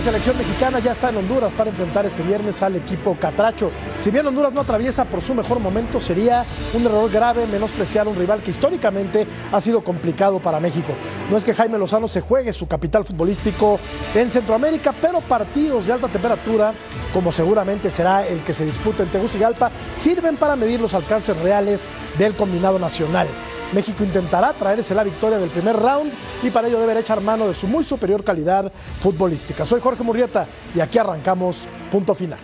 La selección mexicana ya está en Honduras para enfrentar este viernes al equipo Catracho. Si bien Honduras no atraviesa por su mejor momento, sería un error grave menospreciar a un rival que históricamente ha sido complicado para México. No es que Jaime Lozano se juegue su capital futbolístico en Centroamérica, pero partidos de alta temperatura, como seguramente será el que se disputa en Tegucigalpa, sirven para medir los alcances reales del combinado nacional. México intentará traerse la victoria del primer round y para ello deberá echar mano de su muy superior calidad futbolística. Soy Jorge Murrieta y aquí arrancamos punto final.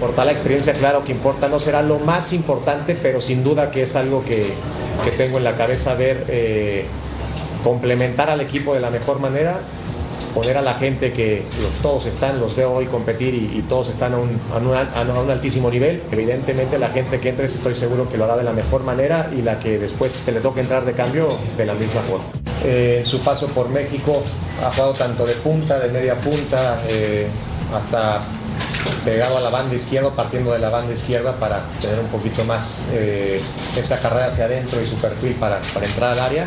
Por tal experiencia, claro que importa, no será lo más importante, pero sin duda que es algo que, que tengo en la cabeza ver eh, complementar al equipo de la mejor manera poner a la gente que todos están, los veo hoy competir y, todos están a un, a, un, altísimo nivel. Evidentemente la gente que entre estoy seguro que lo hará de la mejor manera y la que después te le toque entrar de cambio de la misma forma. Eh, su paso por México ha jugado tanto de punta, de media punta, eh, hasta pegado a la banda izquierda, partiendo de la banda izquierda para tener un poquito más eh, esa carrera hacia adentro y su perfil para, para entrar al área.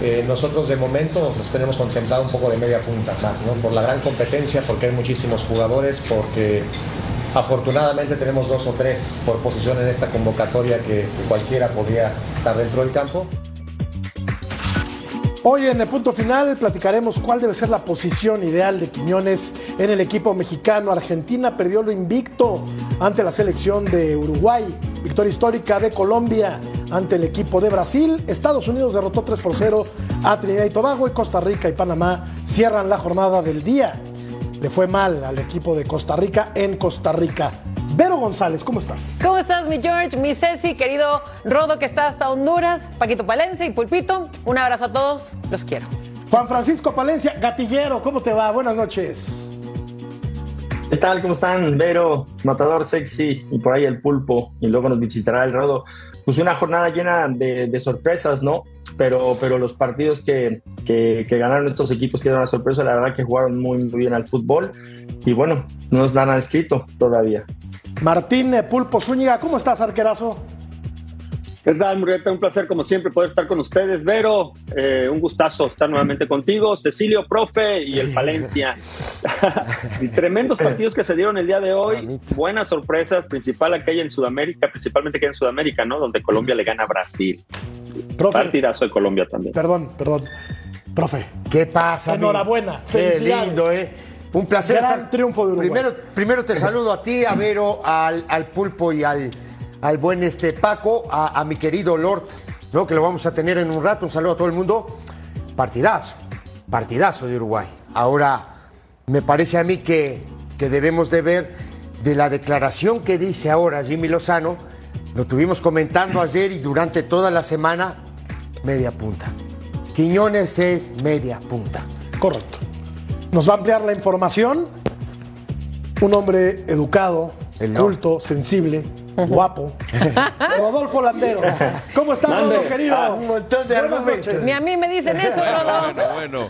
Eh, nosotros de momento nos tenemos contemplado un poco de media punta por la gran competencia, porque hay muchísimos jugadores, porque afortunadamente tenemos dos o tres por posición en esta convocatoria que, cualquiera podría estar dentro del campo. Hoy en el punto final platicaremos cuál debe ser la posición ideal de Quiñones en el equipo mexicano. Argentina perdió lo invicto ante la selección de Uruguay, victoria histórica de Colombia ante el equipo de Brasil. Estados Unidos derrotó 3 por 0 a Trinidad y Tobago y Costa Rica y Panamá cierran la jornada del día. Le fue mal al equipo de Costa Rica en Costa Rica. Vero González, ¿cómo estás? ¿Cómo estás, mi George, mi Ceci, querido Rodo que está hasta Honduras, Paquito Palencia y Pulpito? Un abrazo a todos, los quiero. Juan Francisco Palencia, gatillero, ¿cómo te va? Buenas noches. ¿Qué tal? ¿Cómo están? Vero, Matador Sexy y por ahí el Pulpo y luego nos visitará el Rodo pues una jornada llena de, sorpresas, ¿no? Pero, pero los partidos que, ganaron estos equipos que dieron una sorpresa, la verdad que jugaron muy, muy bien al fútbol y bueno, no nos dan al escrito todavía. Martín Pulpo Zúñiga, ¿cómo estás, arquerazo? ¿Qué tal, Murrieta? Un placer, como siempre, poder estar con ustedes. Vero, eh, un gustazo estar nuevamente contigo. Cecilio, profe, y el Palencia. y tremendos partidos que se dieron el día de hoy. Buenas sorpresas, principal aquella en Sudamérica, principalmente aquella en Sudamérica, ¿no? Donde Colombia le gana a Brasil. Profe, Partidazo de Colombia también. Perdón, perdón. Profe. ¿Qué pasa? Enhorabuena. Qué lindo, ¿eh? Un placer. Gran triunfo de Uruguay. Primero, primero te saludo a ti, a Vero, al, al Pulpo y al al buen este Paco, a, mi querido Lord, ¿no? que lo vamos a tener en un rato. Un saludo a todo el mundo. Partidazo, partidazo de Uruguay. Ahora, me parece a mí que, que debemos de ver de la declaración que dice ahora Jimmy Lozano, lo tuvimos comentando ayer y durante toda la semana, media punta. Quiñones es media punta. Correcto. Nos va a ampliar la información. Un hombre educado, culto, sensible, guapo. Rodolfo Landero. ¿Cómo estás, Rodolfo, querido? Ah, un montón de argumentos. Ni a mí me dicen eso, Rodolfo. Bueno,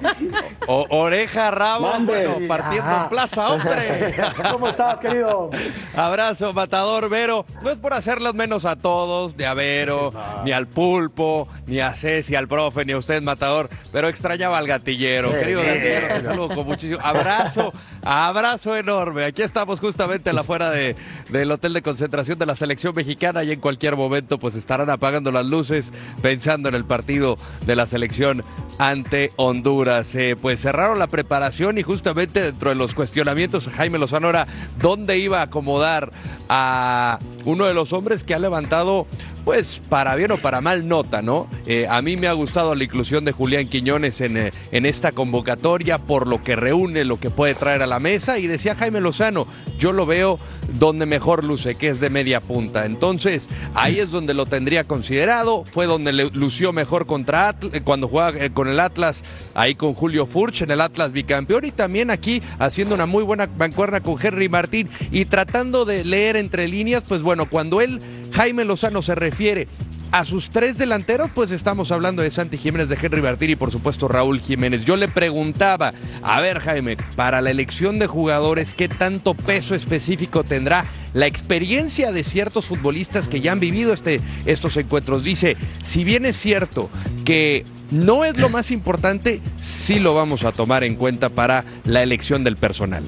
bueno. oreja, rabo, bueno, partiendo en plaza, hombre. ¿Cómo estás, querido? Abrazo, Matador, Vero. No es por hacerlos menos a todos, ni a Vero, ni al Pulpo, ni a Ceci, al profe, ni a usted, Matador, pero extrañaba al gatillero. Querido gatillero, te saludo con muchísimo. Abrazo, abrazo enorme. Aquí estamos justamente a la fuera de, del Hotel de concentración de la selección mexicana y en cualquier momento pues estarán apagando las luces pensando en el partido de la selección ante Honduras. Eh, pues cerraron la preparación y justamente dentro de los cuestionamientos Jaime Lozano era dónde iba a acomodar a uno de los hombres que ha levantado pues para bien o para mal nota, ¿no? Eh, a mí me ha gustado la inclusión de Julián Quiñones en, eh, en, esta convocatoria por lo que reúne, lo que puede traer a la mesa y decía Jaime Lozano, yo lo veo donde mejor luce, que es de media punta. Entonces, ahí es donde lo tendría considerado, fue donde le lució mejor contra eh, cuando juega con el Atlas, ahí con Julio Furch en el Atlas bicampeón y también aquí haciendo una muy buena bancuerna con Henry Martín y tratando de leer entre líneas, pues bueno, cuando él Jaime Lozano se refiere a sus tres delanteros, pues estamos hablando de Santi Jiménez, de Henry Martín y por supuesto Raúl Jiménez. Yo le preguntaba, a ver Jaime, para la elección de jugadores, ¿qué tanto peso específico tendrá la experiencia de ciertos futbolistas que ya han vivido este, estos encuentros? Dice, si bien es cierto que no es lo más importante, sí lo vamos a tomar en cuenta para la elección del personal.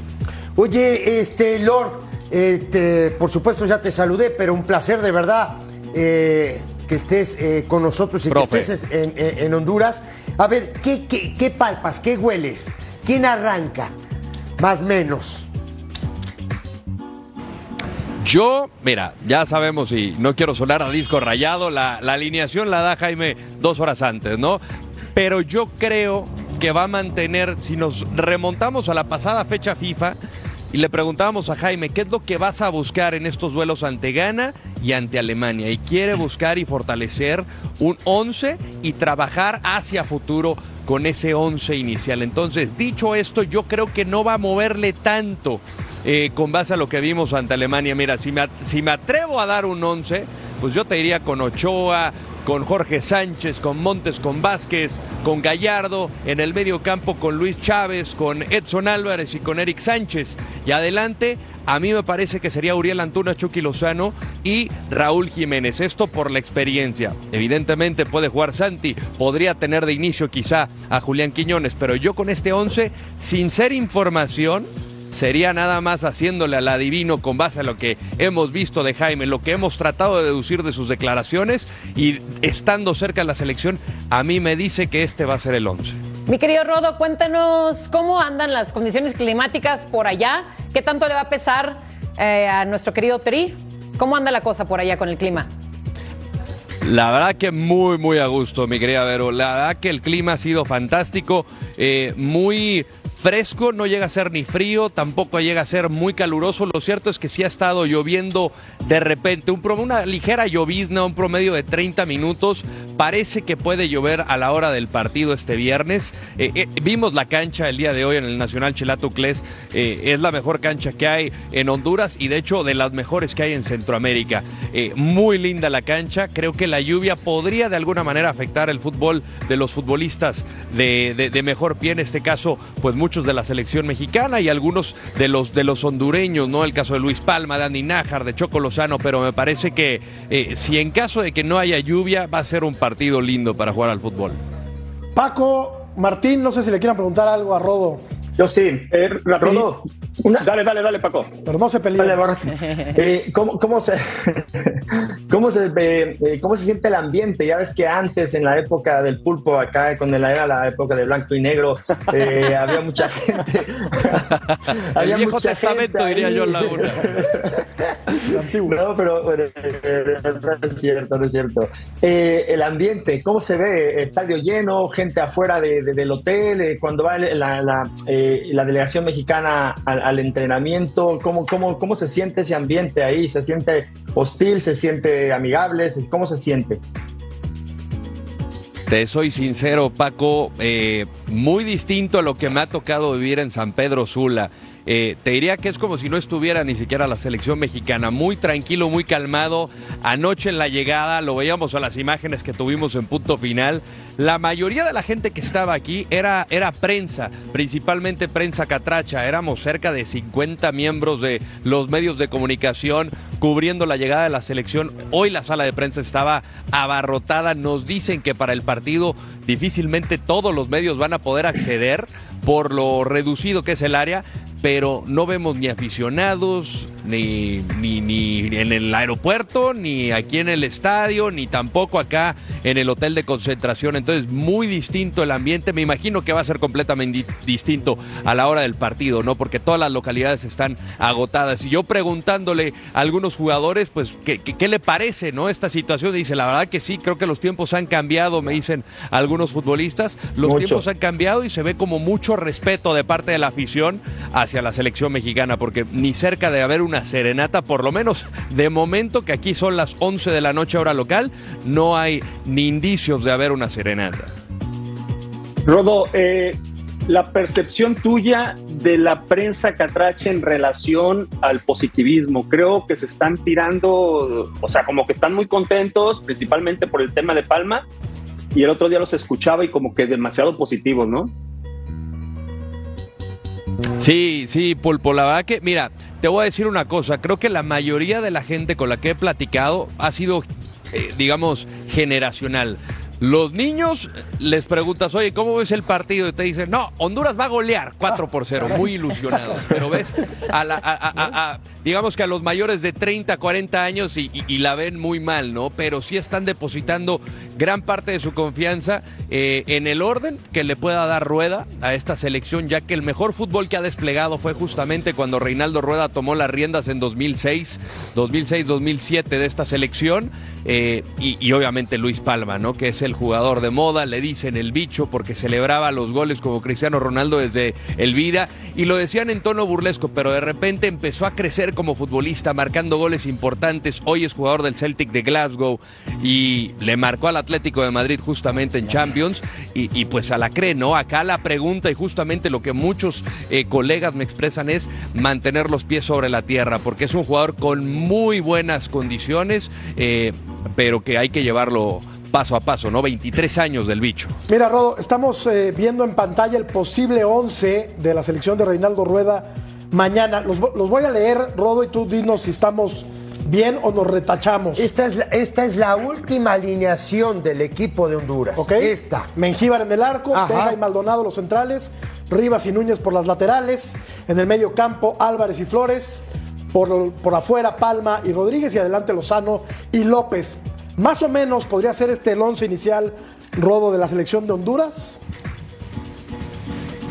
Oye, este, Lord, este, por supuesto ya te saludé, pero un placer de verdad eh, que estés eh, con nosotros y Profe. que estés en, en- Honduras. A ver, ¿qué, qué, qué palpas? ¿Qué hueles? ¿Quién arranca? Más o menos. Yo, mira, ya sabemos y no quiero sonar a disco rayado, la, la alineación la da Jaime dos horas antes, ¿no? Pero yo creo que va a mantener, si nos remontamos a la pasada fecha FIFA y le preguntábamos a Jaime, ¿qué es lo que vas a buscar en estos duelos ante Ghana y ante Alemania? Y quiere buscar y fortalecer un 11 y trabajar hacia futuro con ese 11 inicial. Entonces, dicho esto, yo creo que no va a moverle tanto eh, con base a lo que vimos ante Alemania. Mira, si me, si me atrevo a dar un 11, pues yo te iría con Ochoa, con Jorge Sánchez, con Montes, con Vázquez, con Gallardo, en el medio campo con Luis Chávez, con Edson Álvarez y con Eric Sánchez. Y adelante, a mí me parece que sería Uriel Antuna, Chucky Lozano y Raúl Jiménez. Esto por la experiencia. Evidentemente puede jugar Santi, podría tener de inicio quizá a Julián Quiñones, pero yo con este 11, sin ser información, sería nada más haciéndole al adivino con base a lo que hemos visto de Jaime, lo que hemos tratado de deducir de sus declaraciones y estando cerca de la selección, a mí me dice que este va a ser el 11. Mi querido Rodo, cuéntanos cómo andan las condiciones climáticas por allá. ¿Qué tanto le va a pesar eh, a nuestro querido Tri? ¿Cómo anda la cosa por allá con el clima? La verdad que muy, muy a gusto, mi querida Vero. La verdad que el clima ha sido fantástico, eh, muy fresco, no llega a ser ni frío, tampoco llega a ser muy caluroso. Lo cierto es que sí ha estado lloviendo de repente, una ligera llovizna, un promedio de 30 minutos. Parece que puede llover a la hora del partido este viernes. Eh, eh, vimos la cancha el día de hoy en el Nacional Chelato Cles. eh, es la mejor cancha que hay en Honduras y de hecho de las mejores que hay en Centroamérica. Eh, muy linda la cancha. Creo que la lluvia podría de alguna manera afectar el fútbol de los futbolistas de, mejor pie. En este caso, pues muchos de la selección mexicana y algunos de los, de los hondureños, ¿no? El caso de Luis Palma, de Andy Nájar, de Choco Lozano, pero me parece que eh, si en caso de que no haya lluvia, va a ser un partido lindo para jugar al fútbol. Paco, Martín, no sé si le quieran preguntar algo a Rodo, Yo sí. Eh, una, Dale, dale, dale, Paco. pero no se peleen. Dale. Eh, ¿cómo, cómo se, cómo, se, ve, eh, ¿Cómo se siente el ambiente? Ya ves que antes, en la época del pulpo, acá, cuando era la época de blanco y negro, eh, había mucha gente. El viejo mucha testamento, gente diría yo, Laguna. No, pero, pero, no es cierto, no es cierto. Eh, el ambiente, ¿cómo se ve? Estadio lleno, gente afuera de- de- del hotel, eh, cuando va el- la, la, eh, la delegación mexicana al, entrenamiento, ¿cómo, cómo, ¿cómo se siente ese ambiente ahí? ¿Se siente hostil? ¿Se siente amigable? ¿Cómo se siente? Te soy sincero, Paco, eh, muy distinto a lo que me ha tocado vivir en San Pedro Sula. Eh, te diría que es como si no estuviera ni siquiera la selección mexicana. Muy tranquilo, muy calmado. Anoche en la llegada, lo veíamos a las imágenes que tuvimos en punto final. La mayoría de la gente que estaba aquí era, era prensa, principalmente prensa catracha. Éramos cerca de 50 miembros de los medios de comunicación cubriendo la llegada de la selección. Hoy la sala de prensa estaba abarrotada. Nos dicen que para el partido difícilmente todos los medios van a poder acceder por lo reducido que es el área, pero no vemos ni aficionados, ni, ni, ni en el aeropuerto, ni aquí en el estadio, ni tampoco acá en el hotel de concentración. Entonces, muy distinto el ambiente. Me imagino que va a ser completamente di- distinto a la hora del partido, ¿no? Porque todas las localidades están agotadas. Y yo preguntándole a algunos jugadores, pues, ¿qué, qué, qué le parece, ¿no? Esta situación. Dice, la verdad que sí, creo que los tiempos han cambiado, me dicen algunos futbolistas. Los Mucho. tiempos han cambiado y se ve como mucho respeto de parte de la afición hacia la selección mexicana, porque ni cerca de haber una serenata, por lo menos de momento que aquí son las 11 de la noche hora local, no hay ni indicios de haber una serenata. Rodo, eh, la percepción tuya de la prensa catrache en relación al positivismo. Creo que se están tirando, o sea, como que están muy contentos, principalmente por el tema de Palma, y el otro día los escuchaba y como que demasiado positivos, ¿no? Sí, sí, Pulpo, la verdad que, mira, te voy a decir una cosa, creo que la mayoría de la gente con la que he platicado ha sido, eh, digamos, generacional. Los niños les preguntas, oye, ¿cómo ves el partido? Y te dicen, no, Honduras va a golear 4 por 0, muy ilusionados. Pero ves, a la- a- a- a- digamos que a los mayores de 30, 40 años y, y- y la ven muy mal, ¿no? Pero sí están depositando gran parte de su confianza eh, en el orden que le pueda dar Rueda a esta selección, ya que el mejor fútbol que ha desplegado fue justamente cuando Reinaldo Rueda tomó las riendas en 2006, 2006-2007 de esta selección, eh, y, y obviamente Luis Palma, ¿no? Que es el jugador de moda, le dicen el bicho porque celebraba los goles como Cristiano Ronaldo desde el vida, y lo decían en tono burlesco, pero de repente empezó a crecer como futbolista, marcando goles importantes, hoy es jugador del Celtic de Glasgow, y le marcó al Atlético de Madrid justamente en Champions, y, y pues a la cree, ¿no? Acá la pregunta y justamente lo que muchos eh, colegas me expresan es mantener los pies sobre la tierra, porque es un jugador con muy buenas condiciones, eh, pero que hay que llevarlo paso a paso, ¿no? 23 años del bicho. Mira, Rodo, estamos eh, viendo en pantalla el posible 11 de la selección de Reinaldo Rueda mañana. Los, los voy a leer, Rodo, y tú dinos si estamos bien o nos retachamos. Esta es, la, esta es la última alineación del equipo de Honduras. ¿Ok? Esta. Mengíbar en el arco, Ajá. Vega y Maldonado los centrales, Rivas y Núñez por las laterales, en el medio campo Álvarez y Flores, por, por afuera Palma y Rodríguez y adelante Lozano y López. Más o menos podría ser este el once inicial rodo de la selección de Honduras.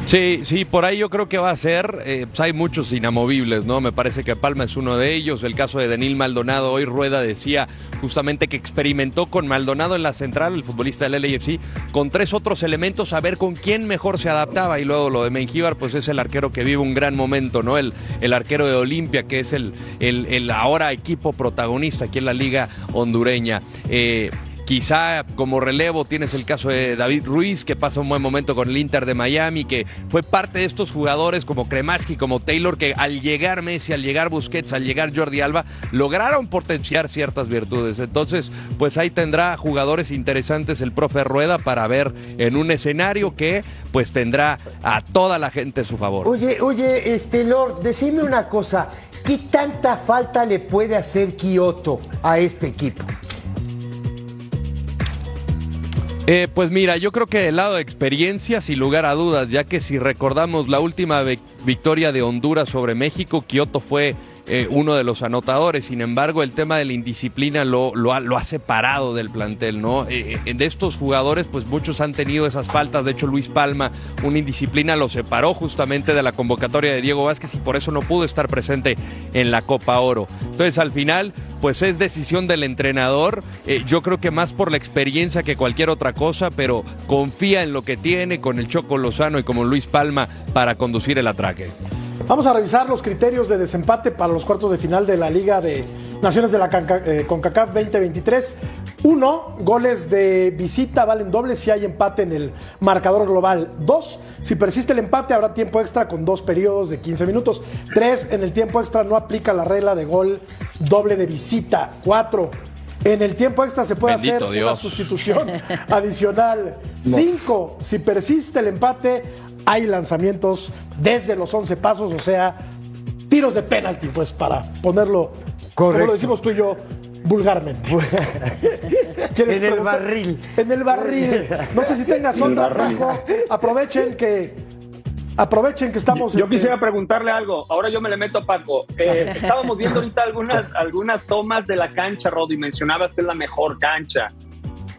Sí, sí, por ahí yo creo que va a ser. eh, pues hay muchos inamovibles, ¿no? Me parece que Palma es uno de ellos. El caso de Denil Maldonado, hoy Rueda decía justamente que experimentó con Maldonado en la central, el futbolista del LAFC, con tres otros elementos a ver con quién mejor se adaptaba. Y luego lo de Mengíbar, pues es el arquero que vive un gran momento, ¿no? El, el arquero de Olimpia, que es el, el, el ahora equipo protagonista aquí en la liga hondureña. Eh, Quizá como relevo tienes el caso de David Ruiz, que pasa un buen momento con el Inter de Miami, que fue parte de estos jugadores como Kremaski, como Taylor, que al llegar Messi, al llegar Busquets, al llegar Jordi Alba, lograron potenciar ciertas virtudes. Entonces, pues ahí tendrá jugadores interesantes el profe Rueda para ver en un escenario que pues tendrá a toda la gente a su favor. Oye, oye, este Lord, decime una cosa. ¿Qué tanta falta le puede hacer Kioto a este equipo? Eh, pues mira, yo creo que del lado de experiencia, sin lugar a dudas, ya que si recordamos la última vi- victoria de Honduras sobre México, Kioto fue eh, uno de los anotadores. Sin embargo, el tema de la indisciplina lo, lo, ha, separado del plantel, ¿no? Eh, eh, de estos jugadores, pues muchos han tenido esas faltas. De hecho, Luis Palma, una indisciplina lo separó justamente de la convocatoria de Diego Vázquez y por eso no pudo estar presente en la Copa Oro. Entonces, al final, pues es decisión del entrenador. Yo creo que más por la experiencia que cualquier otra cosa, pero confía en lo que tiene con el Choco Lozano y como Luis Palma para conducir el atraque. Vamos a revisar los criterios de desempate para los cuartos de final de la Liga de Naciones de la eh, CONCACAF 2023. Uno, goles de visita valen doble si hay empate en el marcador global. Dos, si persiste el empate habrá tiempo extra con dos periodos de 15 minutos. Tres, en el tiempo extra no aplica la regla de gol doble de visita. Cuatro, en el tiempo extra se puede Bendito hacer una Dios. sustitución adicional. Cinco, si persiste el empate, hay lanzamientos desde los 11 pasos, o sea, tiros de penalti, pues para ponerlo, como Correcto. lo decimos tú y yo, vulgarmente. ¿Quieres En el barril. En el barril. No sé si tengas otra, barril. Paco. Aprovechen que Aprovechen que estamos. Yo este, quisiera preguntarle algo. Ahora yo me le meto a Paco. Eh, estábamos viendo ahorita algunas, algunas tomas de la cancha, Rod, y mencionabas que es la mejor cancha.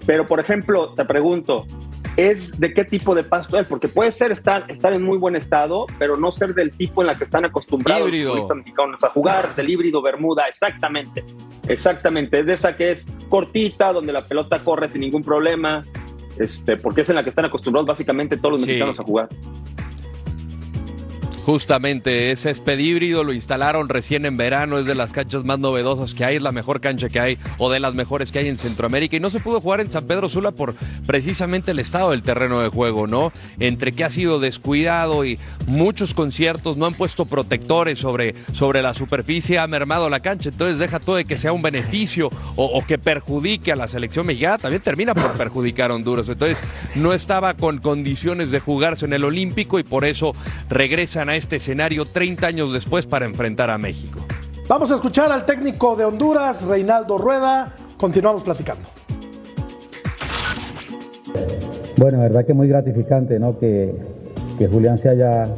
Pero, por ejemplo, te pregunto, ¿es de qué tipo de pasto es? Porque puede ser estar, estar en muy buen estado, pero no ser del tipo en la que están acostumbrados Híbrido. los futbolistas mexicanos a jugar, del híbrido Bermuda, exactamente. Exactamente. Es de esa que es cortita, donde la pelota corre sin ningún problema. Este, porque es en la que están acostumbrados básicamente todos los Sí. mexicanos a jugar. Justamente, ese césped híbrido lo instalaron recién en verano, es de las canchas más novedosas que hay, es la mejor cancha que hay o de las mejores que hay en Centroamérica y no se pudo jugar en San Pedro Sula por precisamente el estado del terreno de juego, ¿no? Entre que ha sido descuidado y muchos conciertos no han puesto protectores sobre, sobre la superficie, ha mermado la cancha, entonces deja todo de que sea un beneficio o, o que perjudique a la selección mexicana, también termina por perjudicar a Honduras, entonces no estaba con condiciones de jugarse en el Olímpico y por eso regresan a este escenario 30 años después para enfrentar a México. Vamos a escuchar al técnico de Honduras, Reinaldo Rueda. Continuamos platicando. Bueno, la verdad que muy gratificante, ¿no? Que, que Julián se haya,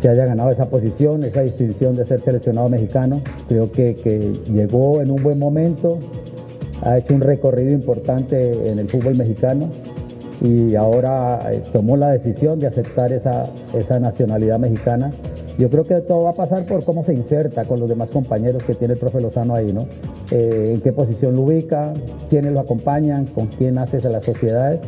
se haya ganado esa posición, esa distinción de ser seleccionado mexicano. Creo que, que llegó en un buen momento, ha hecho un recorrido importante en el fútbol mexicano y ahora eh, tomó la decisión de aceptar esa, esa nacionalidad mexicana. Yo creo que todo va a pasar por cómo se inserta con los demás compañeros que tiene el profe Lozano ahí, ¿no? Eh, en qué posición lo ubica, quiénes lo acompañan, con quién hace a las sociedades,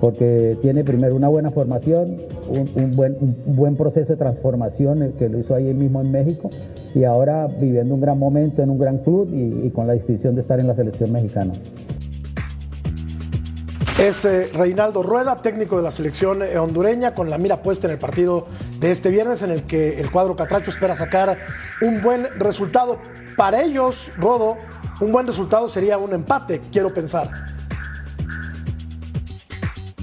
porque tiene primero una buena formación, un, buen, buen proceso de transformación, el que lo hizo ahí mismo en México, y ahora viviendo un gran momento en un gran club y con la distinción de estar en la selección mexicana. Es eh, Reinaldo Rueda, técnico de la selección eh, hondureña, con la mira puesta en el partido de este viernes, en el que el cuadro Catracho espera sacar un buen resultado. Para ellos, Rodo, un buen resultado sería un empate, quiero pensar.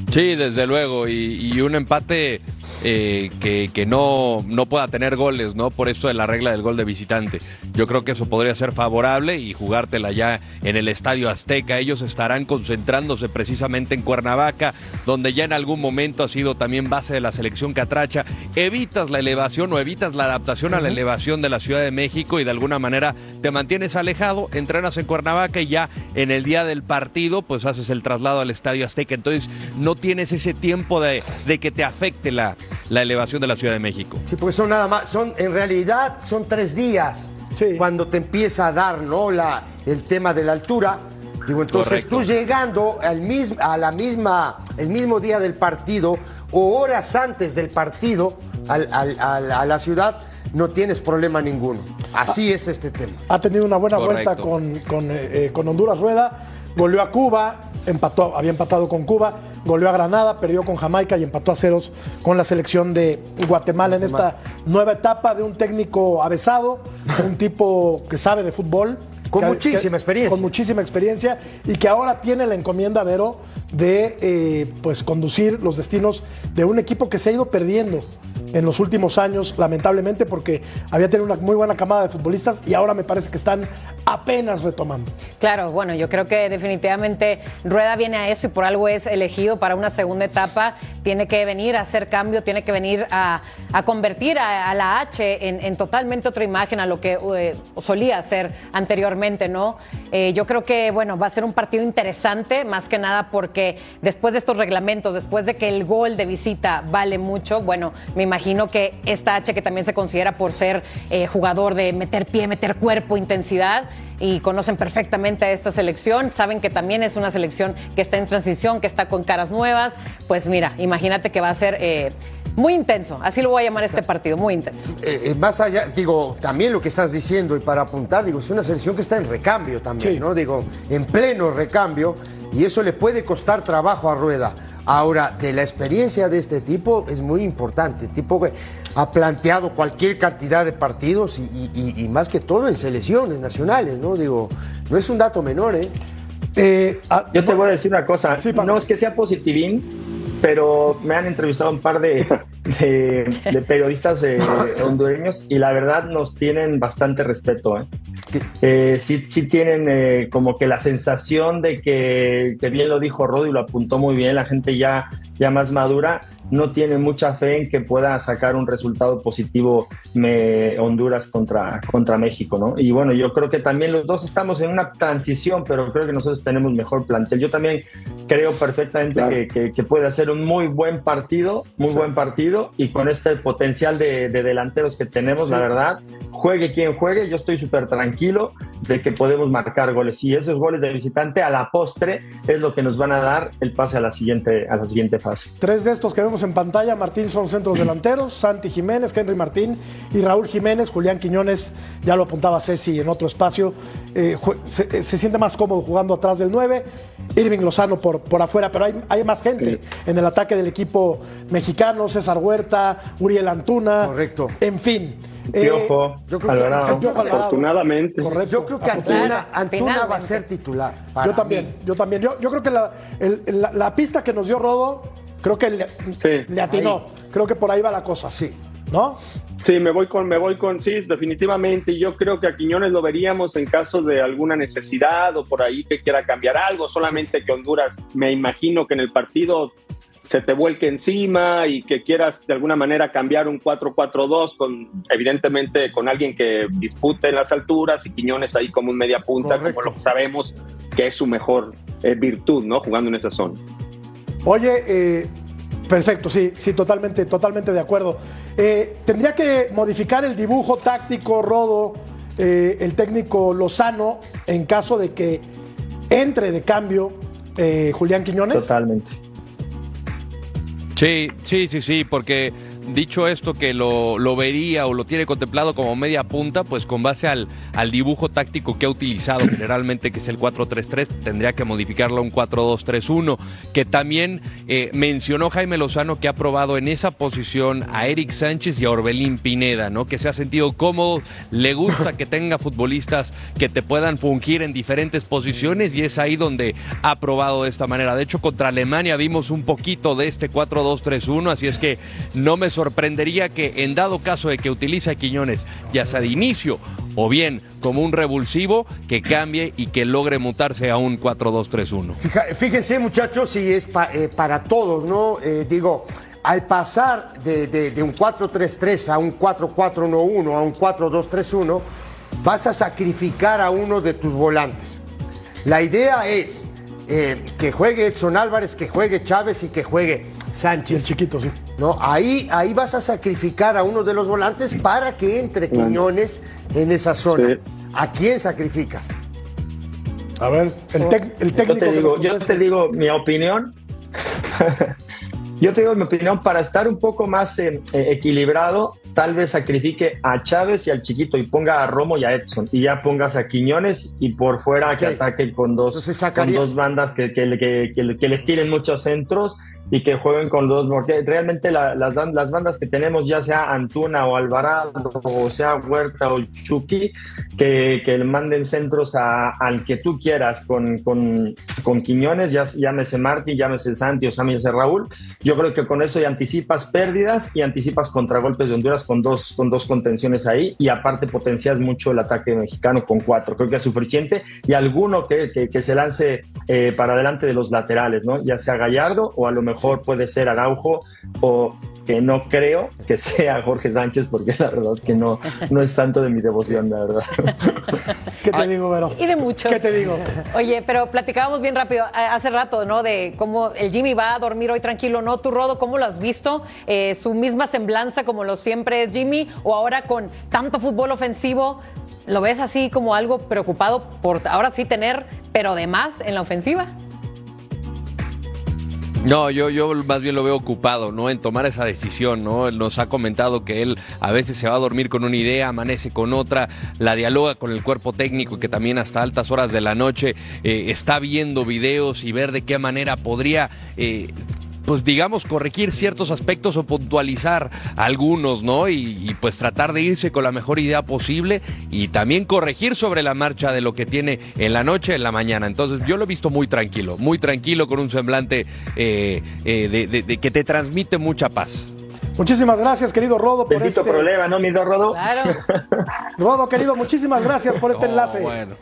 Sí, desde luego, y, y un empate eh, que, que no, no, pueda tener goles, ¿no? Por eso de la regla del gol de visitante. Yo creo que eso podría ser favorable y jugártela ya en el Estadio Azteca. Ellos estarán concentrándose precisamente en Cuernavaca, donde ya en algún momento ha sido también base de la selección catracha. Evitas la elevación o evitas la adaptación uh -huh. a la elevación de la Ciudad de México y de alguna manera te mantienes alejado, entrenas en Cuernavaca y ya en el día del partido pues haces el traslado al Estadio Azteca. Entonces no tienes ese tiempo de, de que te afecte la, la elevación de la Ciudad de México. Sí, porque son nada más, son en realidad son tres días sí. cuando te empieza a dar ¿no? la, el tema de la altura. Digo, entonces Correcto. tú llegando al mismo, a la misma, el mismo día del partido o horas antes del partido al, al, al, a la ciudad, no tienes problema ninguno. Así es este tema. Ha tenido una buena Correcto. vuelta con, con, eh, con Honduras Rueda, goleó a Cuba, empató, había empatado con Cuba, goleó a Granada, perdió con Jamaica y empató a ceros con la selección de Guatemala, Guatemala. en esta nueva etapa de un técnico avesado, un tipo que sabe de fútbol. Con que, muchísima que, experiencia. Con muchísima experiencia y que ahora tiene la encomienda, Vero, de eh, pues conducir los destinos de un equipo que se ha ido perdiendo en los últimos años, lamentablemente, porque había tenido una muy buena camada de futbolistas y ahora me parece que están apenas retomando. Claro, bueno, yo creo que definitivamente Rueda viene a eso y por algo es elegido para una segunda etapa. Tiene que venir a hacer cambio, tiene que venir a, convertir a, a, la H en, en, totalmente otra imagen a lo que eh, solía hacer anteriormente, ¿no? Eh, yo creo que, bueno, va a ser un partido interesante, más que nada porque después de estos reglamentos, después de que el gol de visita vale mucho, bueno, me imagino que esta H que también se considera por ser eh, jugador de meter pie, meter cuerpo, intensidad, y conocen perfectamente a esta selección, saben que también es una selección que está en transición, que está con caras nuevas, pues mira, imagínate que va a ser... Eh, muy intenso, así lo voy a llamar este partido, muy intenso. Eh, eh, más allá, digo, también lo que estás diciendo y para apuntar, digo, es una selección que está en recambio también, sí. ¿no? Digo, en pleno recambio y eso le puede costar trabajo a Rueda. Ahora, de la experiencia de este tipo es muy importante, tipo que ha planteado cualquier cantidad de partidos y, y, y más que todo en selecciones nacionales, ¿no? Digo, no es un dato menor, ¿eh? eh Yo te voy a decir una cosa, sí, no es que sea positivín, pero me han entrevistado un par de, de, de periodistas eh, hondureños y la verdad nos tienen bastante respeto. ¿eh? Eh, sí, sí tienen eh, como que la sensación de que, que bien lo dijo Rodi y lo apuntó muy bien, la gente ya, ya más madura no tiene mucha fe en que pueda sacar un resultado positivo me, Honduras contra, contra México, ¿no? Y bueno, yo creo que también los dos estamos en una transición, pero creo que nosotros tenemos mejor plantel. Yo también creo perfectamente claro. que, que, que, puede ser un muy buen partido, muy sí. buen partido, y con este potencial de, de delanteros que tenemos, sí. la verdad, juegue quien juegue, yo estoy súper tranquilo de que podemos marcar goles. Y esos goles de visitante a la postre es lo que nos van a dar el pase a la siguiente, a la siguiente fase. Tres de estos que vemos en pantalla, Martín son centros delanteros, Santi Jiménez, Henry Martín y Raúl Jiménez, Julián Quiñones, ya lo apuntaba Ceci en otro espacio, eh, se, se, siente más cómodo jugando atrás del 9, Irving Lozano por, por afuera, pero hay, hay más gente sí. en el ataque del equipo mexicano, César Huerta, Uriel Antuna, correcto, en fin. Piojo, eh, yo creo Alvarado. Que, afortunadamente. Correcto. Yo creo que Antuna, Antuna va a ser titular. yo también, mí. yo también. Yo, yo creo que la, el, la, la, pista que nos dio Rodo, creo que le, sí. le atinó. Ahí. Creo que por ahí va la cosa. Sí. ¿No? Sí, me voy con, me voy con, sí, definitivamente. Yo creo que a Quiñones lo veríamos en caso de alguna necesidad o por ahí que quiera cambiar algo. Solamente que Honduras, me imagino que en el partido se te vuelque encima y que quieras de alguna manera cambiar un 4-4-2 con evidentemente con alguien que dispute en las alturas y Quiñones ahí como un media punta, como lo sabemos que es su mejor eh, virtud, ¿no? Jugando en esa zona. Oye, eh, perfecto, sí, sí, totalmente, totalmente de acuerdo. Eh, tendría que modificar el dibujo táctico, Rodo, el técnico Lozano, en caso de que entre de cambio Julián Quiñones. Totalmente. Sí, sí, sí, sí, porque dicho esto que lo, lo, vería o lo tiene contemplado como media punta, pues con base al, al dibujo táctico que ha utilizado generalmente, que es el 4-3-3, tendría que modificarlo a un 4-2-3-1, que también eh, mencionó Jaime Lozano que ha probado en esa posición a Eric Sánchez y a Orbelín Pineda, ¿no? Que se ha sentido cómodo, le gusta que tenga futbolistas que te puedan fungir en diferentes posiciones y es ahí donde ha probado de esta manera. De hecho, contra Alemania vimos un poquito de este 4-2-3-1, así es que no me sorprendería que en dado caso de que utilice a Quiñones, ya sea de inicio o bien como un revulsivo, que cambie y que logre mutarse a un 4-2-3-1. Fíjense muchachos, y es eh, para todos, ¿no? Eh, digo, al pasar de, un 4-3-3 a un 4-4-1-1, a un 4-2-3-1, vas a sacrificar a uno de tus volantes. La idea es eh, que juegue Edson Álvarez, que juegue Chávez y que juegue Sánchez. El chiquito, sí. ¿no? Ahí, ahí vas a sacrificar a uno de los volantes para que entre Quiñones en esa zona. ¿A quién sacrificas? A ver, el, técnico. Yo te, digo, yo te digo mi opinión. yo te digo mi opinión, para estar un poco más eh, eh, equilibrado, tal vez sacrifique a Chávez y al chiquito y ponga a Romo y a Edson y ya pongas a Quiñones y por fuera que ataquen con dos, con dos bandas que, que, que, les tiren muchos centros y que jueguen con dos, porque realmente las, las bandas que tenemos, ya sea Antuna o Alvarado, o sea Huerta o Chucky, que, que manden centros a, al que tú quieras con, con, con Quiñones, ya, llámese Martí, llámese Santi o llámese Raúl. Yo creo que con eso ya anticipas pérdidas y anticipas contragolpes de Honduras con dos, con dos contenciones ahí y aparte potencias mucho el ataque mexicano con cuatro. Creo que es suficiente y alguno que, que, se lance eh, para adelante de los laterales, ¿no? Ya sea Gallardo o a lo mejor puede ser Araujo o que no creo que sea Jorge Sánchez porque la verdad es que no, no es santo de mi devoción, la verdad. ¿Qué te digo, Vero? Y de mucho. ¿Qué te digo? Oye, pero platicábamos bien rápido eh, hace rato, ¿no? De cómo el Jimmy va a dormir hoy tranquilo, ¿no? Tú, Rodo, ¿cómo lo has visto? Eh, ¿Su misma semblanza como lo siempre es Jimmy? ¿O ahora con tanto fútbol ofensivo, lo ves así como algo preocupado por ahora sí tener, pero de más en la ofensiva? No, yo, yo más bien lo veo ocupado, ¿no? En tomar esa decisión, ¿no? Él nos ha comentado que él a veces se va a dormir con una idea, amanece con otra, la dialoga con el cuerpo técnico que también hasta altas horas de la noche eh, está viendo videos y ver de qué manera podría eh, pues digamos, corregir ciertos aspectos o puntualizar algunos, ¿no? Y, pues tratar de irse con la mejor idea posible y también corregir sobre la marcha de lo que tiene en la noche, en la mañana. Entonces yo lo he visto muy tranquilo, muy tranquilo, con un semblante eh, eh, de, que te transmite mucha paz. Muchísimas gracias, querido Rodo, por este... problema, ¿no, mi Rodo? Claro. Rodo, querido, muchísimas gracias por este enlace. Bueno.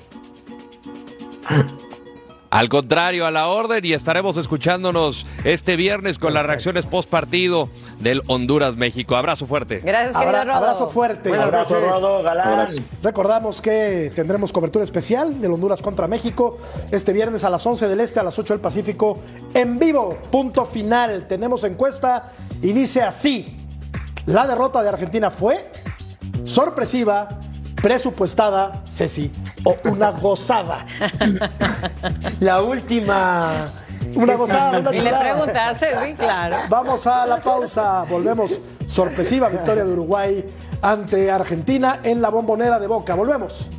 Al contrario, a la orden y estaremos escuchándonos este viernes con las reacciones post partido del Honduras-México. Abrazo fuerte. Gracias, querido Rodo. Abrazo fuerte. abrazo, Rodo, galán. Recordamos que tendremos cobertura especial del Honduras contra México este viernes a las 11 del Este, a las 8 del Pacífico, en vivo. Punto final. Tenemos encuesta y dice así: la derrota de Argentina fue sorpresiva presupuestada, Ceci, o una gozada. la última. Una gozada. Una y le preguntas, sí, claro. Vamos a la pausa. Volvemos. Sorpresiva victoria de Uruguay ante Argentina en la bombonera de Boca. Volvemos.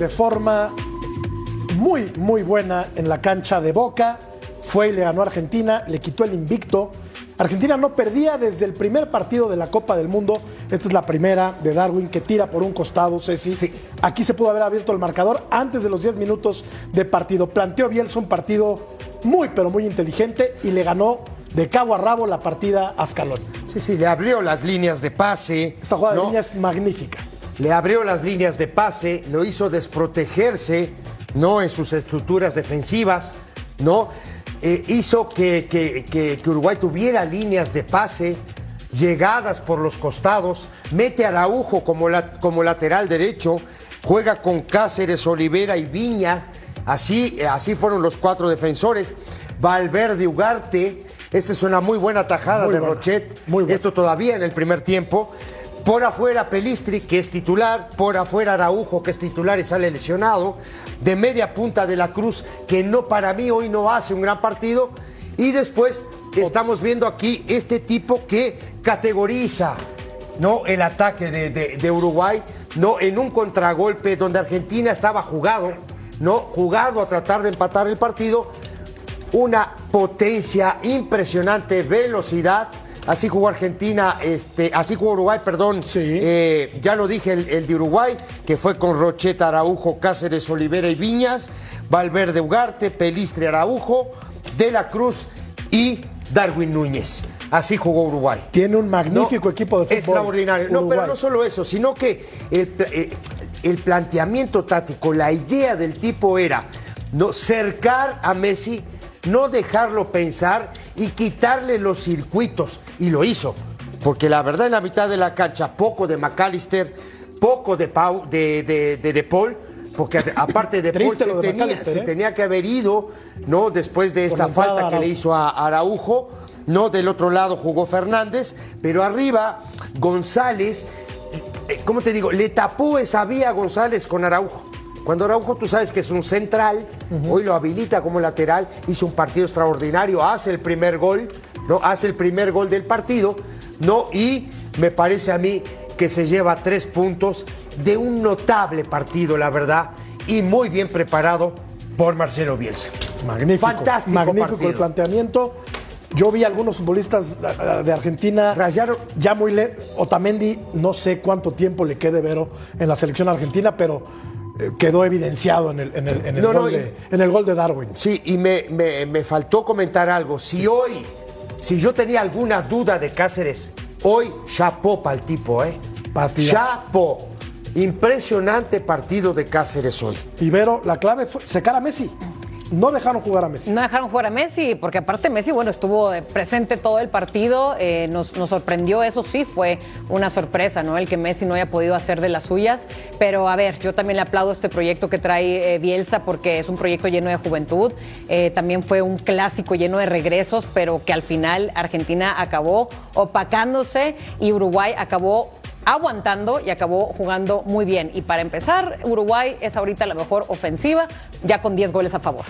De forma muy, muy buena en la cancha de Boca. Fue y le ganó a Argentina, le quitó el invicto Argentina no perdía desde el primer partido de la Copa del Mundo. Esta es la primera de Darwin que tira por un costado, Ceci. Aquí se pudo haber abierto el marcador antes de los 10 minutos de partido. Planteó Bielsa un partido muy, pero muy inteligente y le ganó de cabo a rabo la partida a Scaloni. Sí, sí, le abrió las líneas de pase. Esta jugada ¿no? de línea es magnífica. Le abrió las líneas de pase, lo hizo desprotegerse, ¿no? En sus estructuras defensivas, ¿no? Eh, hizo que, que- que- que Uruguay tuviera líneas de pase, llegadas por los costados, mete a Araujo como, la- como lateral derecho, juega con Cáceres, Olivera y Viña, así, así fueron los cuatro defensores, Valverde, Ugarte, esta es una muy buena tajada Muy de buena, Rochet, muy buena. esto todavía en el primer tiempo. Por afuera Pelistri, que es titular. Por afuera Araujo, que es titular y sale lesionado. De media punta de la Cruz, que no para mí hoy no hace un gran partido. Y después estamos viendo aquí este tipo que categoriza ¿no? el ataque de, de- Uruguay ¿no? en un contragolpe donde Argentina estaba jugado, ¿no? jugado a tratar de empatar el partido una potencia impresionante, velocidad. Así jugó Argentina, este, así jugó Uruguay, perdón. Eh, ya lo dije, el, el de Uruguay, que fue con Rocheta, Araujo, Cáceres, Olivera y Viñas, Valverde, Ugarte, Pelistre, Araujo, De la Cruz y Darwin Núñez. Así jugó Uruguay. Tiene un magnífico No, equipo de fútbol. Extraordinario. No, pero no solo eso, sino que el, eh, el planteamiento táctico, la idea del tipo era no cercar a Messi, no dejarlo pensar y quitarle los circuitos. Y lo hizo. Porque la verdad en la mitad de la cancha, poco de McAllister, poco de Pau, de, de, de, De Paul, porque aparte de Paul se de tenía, se ¿eh? tenía que haber ido, ¿no? Después de esta falta que le hizo a Araujo, no del otro lado jugó Fernández, pero arriba González, eh, ¿cómo te digo? Le tapó esa vía González con Araujo. Cuando Araujo tú sabes que es un central, hoy lo habilita como lateral, hizo un partido extraordinario, hace el primer gol, ¿no? Hace el primer gol del partido, ¿no? Y me parece a mí que se lleva tres puntos de un notable partido, la verdad, y muy bien preparado por Marcelo Bielsa. Magnífico. Fantástico Magnífico partido. el planteamiento. Yo vi algunos futbolistas de Argentina Rayaron. ya muy le Otamendi, no sé cuánto tiempo le quede Vero en la selección argentina, pero eh, quedó evidenciado en el, en el- en el No, no, gol, y- de, en el gol de Darwin. Sí, y me, me- me faltó comentar algo. Si hoy, si yo tenía alguna duda de Cáceres, hoy chapó para el tipo, ¿eh? Partidazo. Chapo. Impresionante partido de Cáceres hoy. Y Vero, la clave fue secar a Messi. No dejaron jugar a Messi. No dejaron jugar a Messi, porque aparte Messi, bueno, estuvo presente todo el partido, eh, nos, nos sorprendió, eso sí fue una sorpresa, ¿no? El que Messi no haya podido hacer de las suyas, pero a ver, yo también le aplaudo este proyecto que trae eh, Bielsa porque es un proyecto lleno de juventud, eh, también fue un clásico lleno de regresos, pero que al final Argentina acabó opacándose y Uruguay acabó aguantando y acabó jugando muy bien. Y para empezar, Uruguay es ahorita la mejor ofensiva, ya con 10 goles a favor.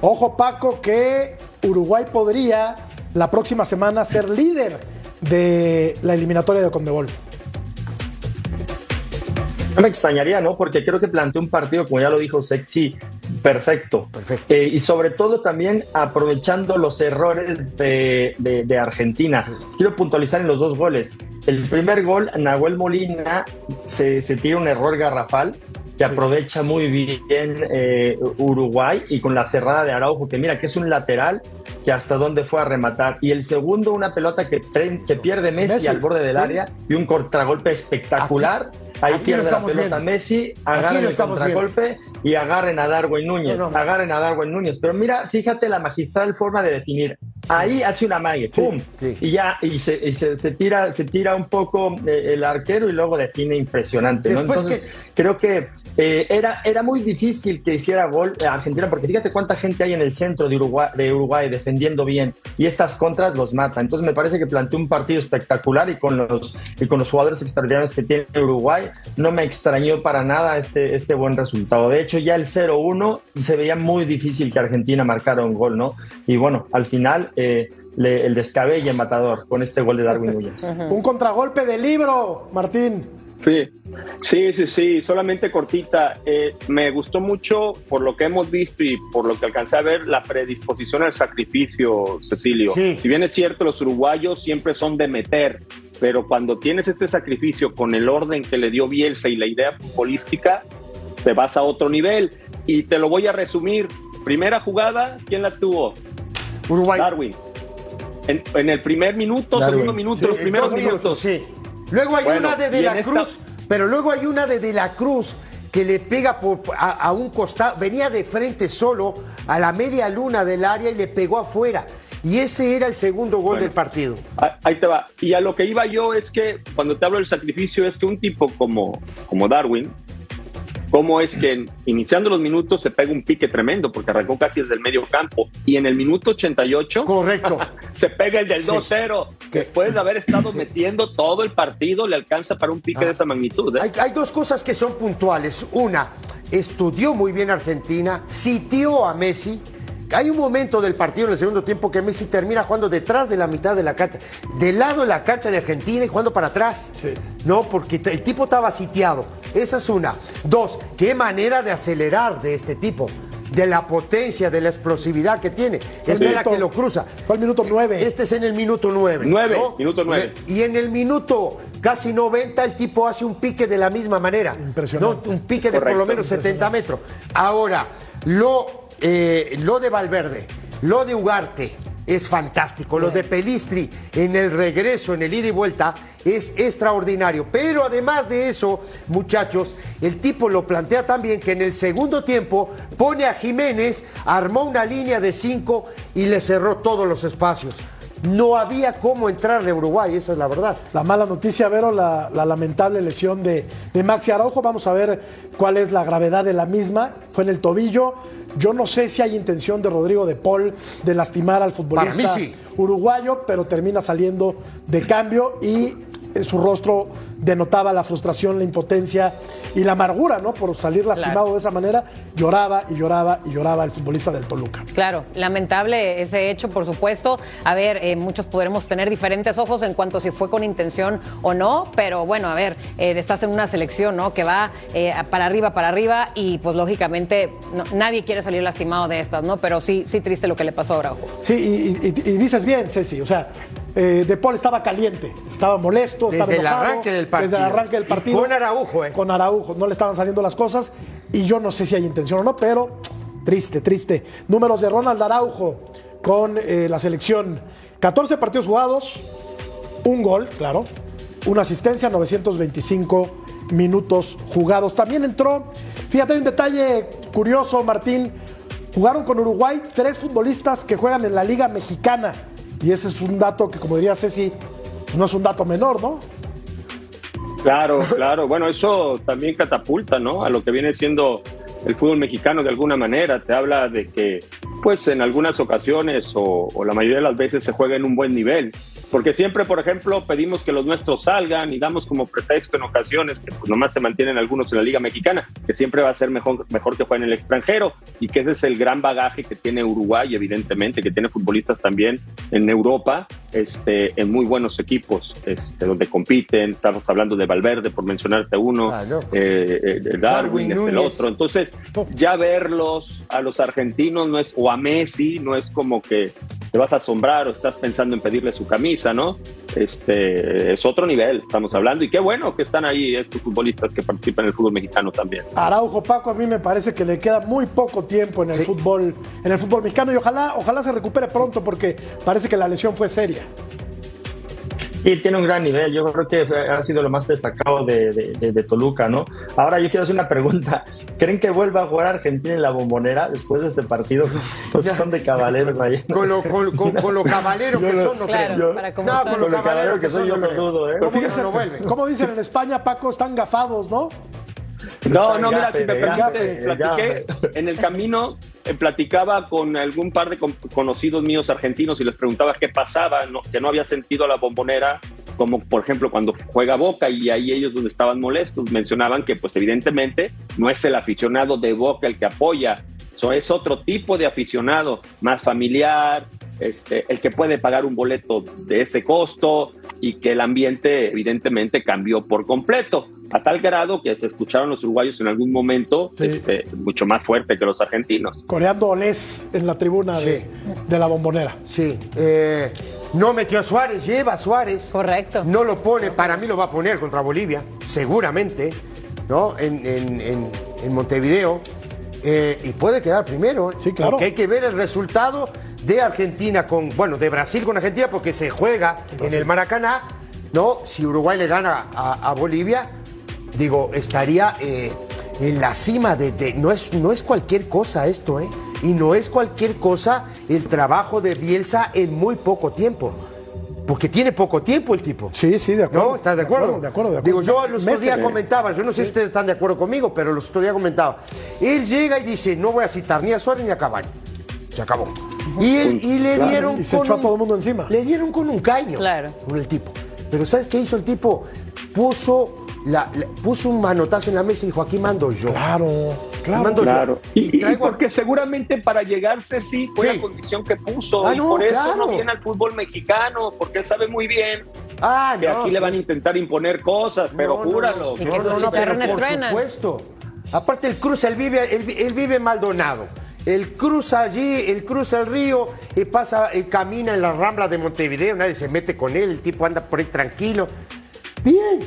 Ojo, Paco, que Uruguay podría la próxima semana ser líder de la eliminatoria de Conmebol. No me extrañaría, ¿no? Porque creo que planteó un partido, como ya lo dijo Sexy, perfecto. Perfecto. Eh, y sobre todo también aprovechando los errores de, de- de Argentina. Quiero puntualizar en los dos goles. El primer gol, Nahuel Molina se, se tira un error garrafal que aprovecha muy bien eh, Uruguay y con la cerrada de Araujo, que mira que es un lateral que hasta dónde fue a rematar. Y el segundo, una pelota que, pierde Messi, Messi, al borde del sí. área y un contragolpe espectacular. Ahí aquí lo pierde la estamos pelota viendo. Messi, Aquí agarren lo el contragolpe y agarren a Darwin Núñez. No, no. Agarren a Darwin Núñez. Pero mira, fíjate la magistral forma de definir. Ahí hace una magia, ¡pum! sí. Y ya, y se, y se- se tira, se tira un poco eh, el arquero y luego define impresionante. ¿no? Entonces, creo que eh, era, era muy difícil que hiciera gol eh, Argentina, porque fíjate cuánta gente hay en el centro de Uruguay, de Uruguay defendiendo bien, y estas contras los mata. Entonces me parece que planteó un partido espectacular y con los, y con los jugadores extraordinarios que tiene Uruguay, no me extrañó para nada este, este buen resultado. De hecho, ya el 0-1 se veía muy difícil que Argentina marcara un gol, ¿no? Y bueno, al final eh, le- el descabelle matador con este gol de Darwin Núñez. Un contragolpe de libro, Martín. Sí, sí, sí, sí, solamente cortita. Eh, me gustó mucho por lo que hemos visto y por lo que alcancé a ver la predisposición al sacrificio, Cecilio. Si bien es cierto, los uruguayos siempre son de meter, pero cuando tienes este sacrificio con el orden que le dio Bielsa y la idea futbolística, te vas a otro nivel. Y te lo voy a resumir. Primera jugada, ¿quién la tuvo? Uruguay. Darwin. En, el primer minuto, segundo minuto, los primeros minutos. Sí. Luego hay una de De la Cruz, pero luego hay una de De la Cruz que le pega por, a, un costado, venía de frente solo a la media luna del área y le pegó afuera. Y ese era el segundo gol del partido. Ahí te va. Y a lo que iba yo es que cuando te hablo del sacrificio es que un tipo como, como Darwin, cómo es que iniciando los minutos se pega un pique tremendo, porque arrancó casi desde el medio campo, y en el minuto 88 Correcto. se pega el del 2-0. Después de haber estado metiendo todo el partido, le alcanza para un pique de esa magnitud. ¿eh? Hay, hay dos cosas que son puntuales. Una, estudió muy bien Argentina, sitió a Messi hay un momento del partido en el segundo tiempo que Messi termina jugando detrás de la mitad de la cancha, del lado de la cancha de Argentina y jugando para atrás. No, porque el tipo estaba sitiado. Esa es una. Dos, qué manera de acelerar de este tipo de la potencia, de la explosividad que tiene. Es la que lo cruza. Fue el minuto nueve. Este es en el minuto nueve. Nueve, minuto nueve. Y en el minuto casi 90 el tipo hace un pique de la misma manera. Impresionante. Un pique de por lo menos 70 metros. Ahora, lo eh, lo de Valverde, lo de Ugarte es fantástico, lo de Pelistri en el regreso, en el ida y vuelta, es extraordinario. Pero además de eso, muchachos, el tipo lo plantea también que en el segundo tiempo pone a Jiménez, armó una línea de cinco y le cerró todos los espacios. No había cómo entrarle a Uruguay, esa es la verdad. La mala noticia, Vero, la, lamentable lesión de, de, Maxi Araujo. Vamos a ver cuál es la gravedad de la misma. Fue en el tobillo. Yo no sé si hay intención de Rodrigo de Paul de lastimar al futbolista uruguayo, pero termina saliendo de cambio y en su rostro denotaba la frustración, la impotencia y la amargura, ¿no? Por salir lastimado de esa manera, lloraba y lloraba y lloraba el futbolista del Toluca. Claro, lamentable ese hecho, por supuesto. A ver, eh, muchos podremos tener diferentes ojos en cuanto a si fue con intención o no, pero bueno, a ver, eh, estás en una selección, ¿no? Que va eh, para arriba, para arriba y pues lógicamente nadie quiere salir lastimado de estas, ¿no? Pero sí, sí triste lo que le pasó a Bravo. Sí, y, dices bien, Ceci, o sea, De Paul estaba caliente, estaba molesto, desde el arranque del partido. Desde el arranque del partido. con Araujo, ¿eh? Con Araujo. No le estaban saliendo las cosas. Y yo no sé si hay intención o no, pero triste, triste. Números de Ronald Araujo con eh, la selección. 14 partidos jugados, un gol, claro. Una asistencia, 925 minutos jugados. También entró, fíjate, hay un detalle curioso, Martín. Jugaron con Uruguay tres futbolistas que juegan en la Liga Mexicana. Y ese es un dato que, como diría Ceci, pues no es un dato menor, ¿no? Claro, claro. Bueno, eso también catapulta, ¿no? A lo que viene siendo el fútbol mexicano de alguna manera. Te habla de que, pues, en algunas ocasiones o, o la mayoría de las veces se juega en un buen nivel. Porque siempre, por ejemplo, pedimos que los nuestros salgan y damos como pretexto en ocasiones que pues, nomás se mantienen algunos en la Liga Mexicana, que siempre va a ser mejor, mejor que jueguen en el extranjero y que ese es el gran bagaje que tiene Uruguay, evidentemente, que tiene futbolistas también en Europa, este, en muy buenos equipos este, donde compiten. Estamos hablando de Valverde, por mencionarte uno, eh, eh, Darwin, Darwin el otro. Entonces, ya verlos a los argentinos no es, o a Messi, no es como que te vas a asombrar o estás pensando en pedirle su camisa ¿no? Este, es otro nivel, estamos hablando, y qué bueno que están ahí estos futbolistas que participan en el fútbol mexicano también. Araujo Paco, a mí me parece que le queda muy poco tiempo en el fútbol, en el fútbol mexicano, y ojalá, ojalá se recupere pronto, porque parece que la lesión fue seria. Sí, tiene un gran nivel. Yo creo que ha sido lo más destacado de, Toluca, ¿no? Ahora yo quiero hacer una pregunta. ¿Creen que vuelva a jugar Argentina en la bombonera después de este partido? Pues son de caballeros ahí. Con lo, con, con, cabalero que son, no creo. no, con lo cabalero que son, yo no dudo, ¿eh? ¿Cómo dicen en España, Paco? Están gafados, ¿no? No, no, mira, si me permites, platiqué en el camino, eh, platicaba con algún par de conocidos míos argentinos y les preguntaba qué pasaba, que no había sentido a la bombonera, como por ejemplo cuando juega Boca y ahí ellos donde estaban molestos, mencionaban que pues evidentemente no es el aficionado de Boca el que apoya, eso es otro tipo de aficionado, más familiar, este, el que puede pagar un boleto de ese costo y que el ambiente evidentemente cambió por completo. a tal grado que se escucharon los uruguayos en algún momento Sí. este, mucho más fuerte que los argentinos. Coreando olés en la tribuna de, Sí. de la bombonera. Sí. eh, no metió a Suárez, lleva a Suárez. Correcto. No lo pone, para mí lo va a poner contra Bolivia, seguramente, ¿no? En, en- en- en Montevideo. Eh, y puede quedar primero. ¿eh? Sí, claro. Porque hay que ver el resultado de Argentina con, bueno, de Brasil con Argentina, porque se juega en el Maracaná, ¿no? Si Uruguay le gana a, a Bolivia, digo, estaría eh, en la cima de, de- no, es, no es cualquier cosa esto, ¿eh? Y no es cualquier cosa el trabajo de Bielsa en muy poco tiempo. Porque tiene poco tiempo el tipo. Sí, sí, de acuerdo. ¿No? ¿Estás de acuerdo? De acuerdo, de acuerdo. Digo, yo los otros días comentaba, yo no sé si ustedes están de acuerdo conmigo, pero los otros días comentaba. Él llega y dice, no voy a citar ni a Suárez ni a Cavani. Se acabó. Y, él- y le Claro, dieron y se con echó a un- todo el mundo encima. Le dieron con un caño. Claro. Con el tipo. Pero ¿sabes qué hizo el tipo? Puso, la, la- puso un manotazo en la mesa y dijo, aquí mando yo. Claro, claro. Mando yo. Claro. Y, y traigo- porque seguramente para llegarse sí fue Sí. la condición que puso. Ah, y no, por eso claro. no viene al fútbol mexicano, porque él sabe muy bien Ah, que no, aquí le van a intentar imponer cosas, pero No, no, júralo. Y que sus pero chicharrones por truenan. supuesto. Aparte el Cruz, él vive, él, él vive Maldonado. Él cruza allí, él cruza el río y pasa, y camina en la rambla de Montevideo, nadie se mete con él, el tipo anda por ahí tranquilo. Bien,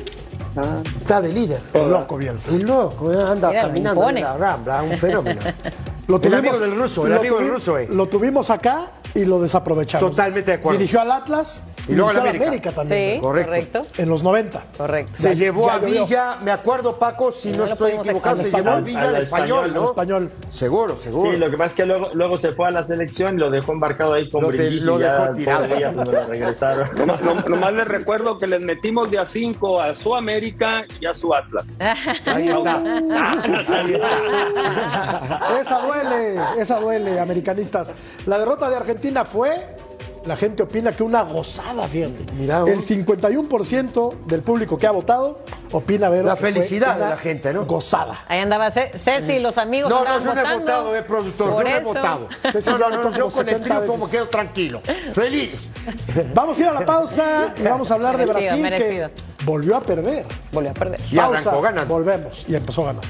Ah. está de líder. El loco Bielsa. Un loco, eh, anda Mira, caminando en la rambla, un fenómeno. Lo el amigo del ruso, el lo amigo del ruso, eh. Lo tuvimos acá y lo desaprovechamos. Totalmente de acuerdo. Dirigió al Atlas Y luego al América. también. Sí, Correcto. correcto. En los 90. Correcto. Se llevó a llovió. Villa, me acuerdo Paco, si no, estoy equivocado, se llevó a Al- Villa al español, español, ¿no? al español. Seguro, seguro. Sí, lo que pasa es que luego, luego se fue a la selección y lo dejó embarcado ahí con Lo de- Brindisi lo dejó tirado. día cuando lo regresaron. Nomás, no- nomás les recuerdo que les metimos de a 5 a su América y a su Atlas. Ahí está. Esa duele, esa duele, americanistas. La derrota de Argentina fue, la gente opina que una gozada, fíjate. Mirá. El 51% del público que ha votado opina ver La felicidad de la gente, ¿no? Gozada. Ahí andaba Ce- Ceci y los amigos No, no, yo no he votado, eh, productor, Por yo no he votado. Sí, No, no, no, yo con el 70 triunfo me quedo tranquilo. Feliz. Vamos a ir a la pausa y vamos a hablar de Brasil merecido. que volvió a perder. Volvió a perder. Y arrancó ganando. Volvemos y empezó ganando.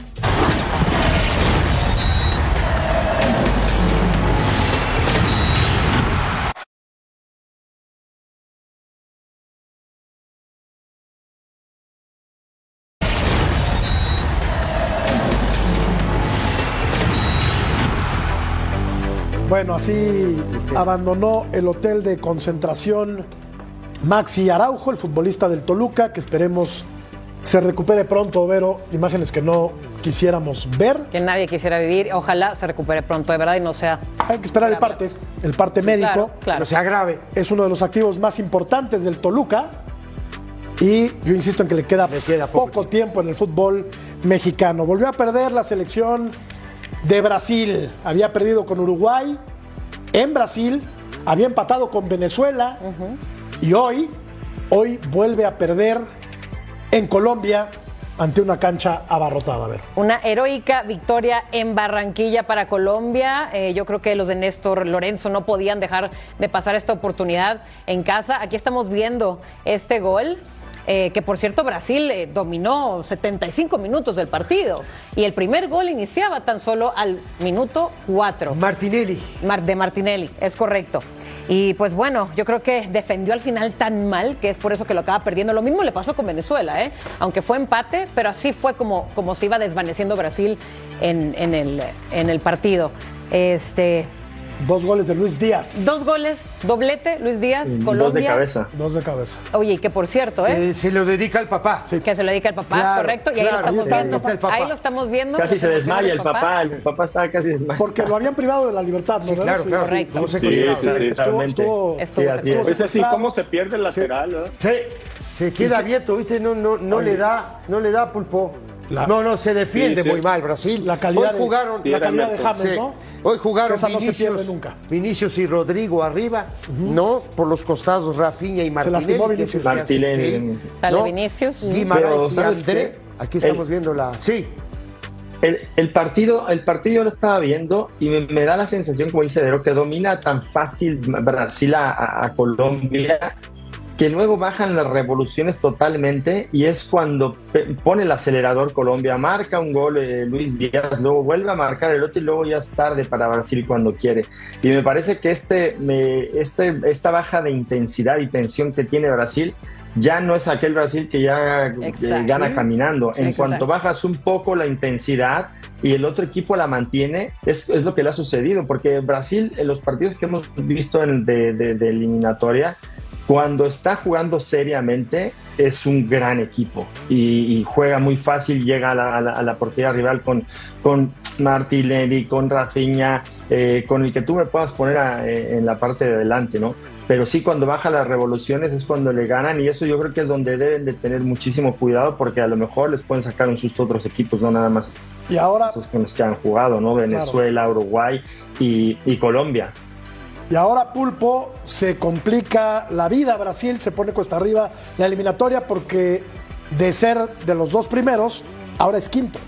Bueno, así abandonó el hotel de concentración Maxi Araujo, el futbolista del Toluca, que esperemos se recupere pronto, Vero. Imágenes que no quisiéramos ver. Que nadie quisiera vivir. Ojalá se recupere pronto, de verdad, y no sea. Hay que esperar el parte, el parte médico. Claro, claro. No sea grave. Es uno de los activos más importantes del Toluca. Y yo insisto en que le queda, Le queda poco, poco tiempo en el fútbol mexicano. Volvió a perder la selección de Brasil. Había perdido con Uruguay en Brasil. Había empatado con Venezuela. Y hoy, hoy vuelve a perder en Colombia ante una cancha abarrotada. A ver. Una heroica victoria en Barranquilla para Colombia. Eh, yo creo que los de Néstor Lorenzo no podían dejar de pasar esta oportunidad en casa. Aquí estamos viendo este gol. Eh, que por cierto Brasil eh, dominó 75 minutos del partido y el primer gol iniciaba tan solo al minuto 4 Martinelli. Mar- de Martinelli, es correcto. Y pues bueno, yo creo que defendió al final tan mal que es por eso que lo acaba perdiendo. Lo mismo le pasó con Venezuela, ¿eh? aunque fue empate, pero así fue como, como se iba desvaneciendo Brasil en, en el, en el partido. Este, Dos goles de Luis Díaz. dos goles, doblete, Luis Díaz, Colombia. Dos de cabeza. Dos de cabeza. Oye, y que por cierto, ¿eh? Eh, se lo dedica al papá. que se lo dedica al papá, Claro, correcto. Y ahí lo estamos ahí viendo. ahí está el papá. Ahí lo estamos viendo. Casi se desmaya el papá. El papá estaba casi desmayado. Porque lo habían privado de la libertad, ¿no? Claro, claro. correcto. No se Sí, sí, sí. Estuvo, Totalmente. estuvo- Estuvo- Sí, así estuvo es. Ese sí, secuestrado. cómo se pierde el lateral. Sí, se queda abierto, ¿viste? No, no, no le da, no le da pulpo. La- no, no, se defiende Sí, sí. muy mal Brasil. La calidad, Hoy jugaron, de, la calidad de. James, Sí. ¿no? Hoy jugaron no se Vinicius, pierde nunca. Vinicius y Rodrigo arriba, ¿no? Por los costados Rafinha y Martinelli. lastimó Vinicius. Martinelli. Sale Vinicius. Guimaraes Pero, y ¿sabes André. Aquí estamos El- viendo la. Sí, El, el partido, el partido yo lo estaba viendo y me, me da la sensación, como dice Dero, que domina tan fácil Brasil a, a- a Colombia que luego bajan las revoluciones totalmente y es cuando pone el acelerador Colombia, marca un gol eh, Luis Díaz, luego vuelve a marcar el otro y luego ya es tarde para Brasil cuando quiere. Y me parece que este, este, esta baja de intensidad y tensión que tiene Brasil ya no es aquel Brasil que ya eh, gana caminando. en cuanto bajas un poco la intensidad, y el otro equipo la mantiene, es, es, lo que le ha sucedido, porque Brasil, en los partidos que hemos visto en, de, de, eliminatoria, cuando está jugando seriamente, es un gran equipo y, juega muy fácil, llega a la, a la, portería rival con, con Martinelli, con Rafinha, eh, con el que tú me puedas poner eh, en la parte de adelante, ¿no? Pero sí, cuando baja las revoluciones es cuando le ganan y eso yo creo que es donde deben de tener muchísimo cuidado porque a lo mejor les pueden sacar un susto a otros equipos, no nada más y ahora esos con los que han jugado, ¿no? Venezuela, Uruguay y, y Colombia. Y ahora Pulpo se complica la vida. Brasil se pone cuesta arriba la eliminatoria porque de ser de los dos primeros, ahora es quinto.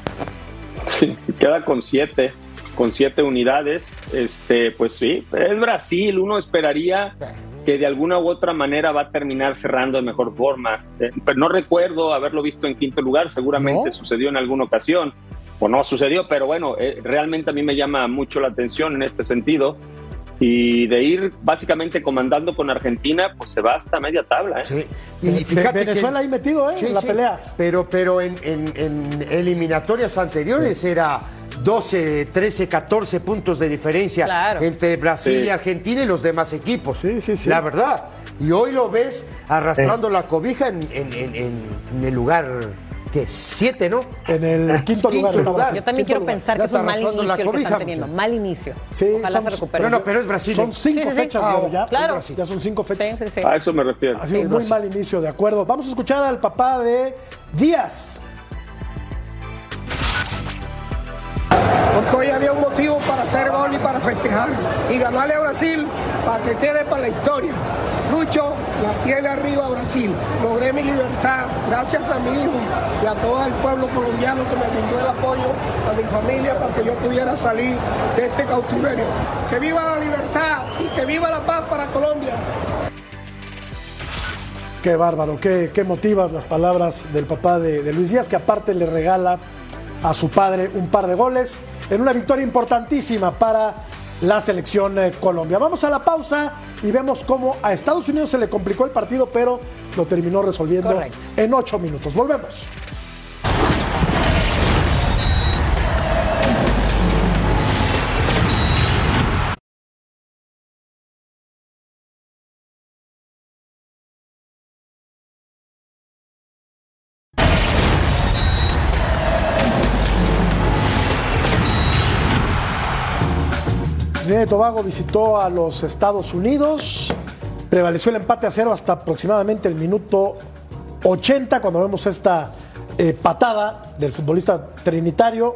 Sí, se queda con siete, con siete unidades. Este, pues sí, es Brasil. Uno esperaría que de alguna u otra manera va a terminar cerrando de mejor forma. Eh, pero no recuerdo haberlo visto en quinto lugar. Seguramente sucedió en alguna ocasión o no sucedió, pero bueno, eh, realmente a mí me llama mucho la atención en este sentido y de ir básicamente comandando con Argentina, pues se va hasta media tabla. ¿eh? Sí. Y fíjate Venezuela ahí metido ¿eh? en la pelea. Pero, pero en, eliminatorias anteriores era 12, 13, 14 puntos de diferencia entre Brasil y Argentina y los demás equipos. Sí, sí, sí. La verdad. Y hoy lo ves arrastrando la cobija en, en el lugar que siete, ¿no? En el quinto, lugar. Yo también quiero pensar que es un mal inicio el que están teniendo. Mal inicio. Sí, Ojalá se recupere. No, pero es Brasil. Son cinco fechas ya. Claro. Ya son cinco fechas. A eso me refiero. Ha sido un muy mal inicio, de acuerdo. Vamos a escuchar al papá de Díaz. Porque hoy había un motivo para hacer gol y para festejar y ganarle a Brasil para que quede para la historia. Lucho, la tiene arriba Brasil. Logré mi libertad gracias a mi hijo y a todo el pueblo colombiano que me brindó el apoyo, a mi familia para que yo pudiera salir de este cautiverio. Que viva la libertad y que viva la paz para Colombia. Qué bárbaro, qué, qué motivas las palabras del papá de, de Luis Díaz, que aparte le regala a su padre un par de goles en una victoria importantísima para la selección eh, Colombia. Vamos a la pausa y vemos cómo a Estados Unidos se le complicó el partido, pero lo terminó resolviendo en ocho minutos. Volvemos. Trinidad y Tobago visitó a los Estados Unidos. Prevaleció el empate a cero hasta aproximadamente el minuto 80 cuando vemos esta eh, patada del futbolista trinitario.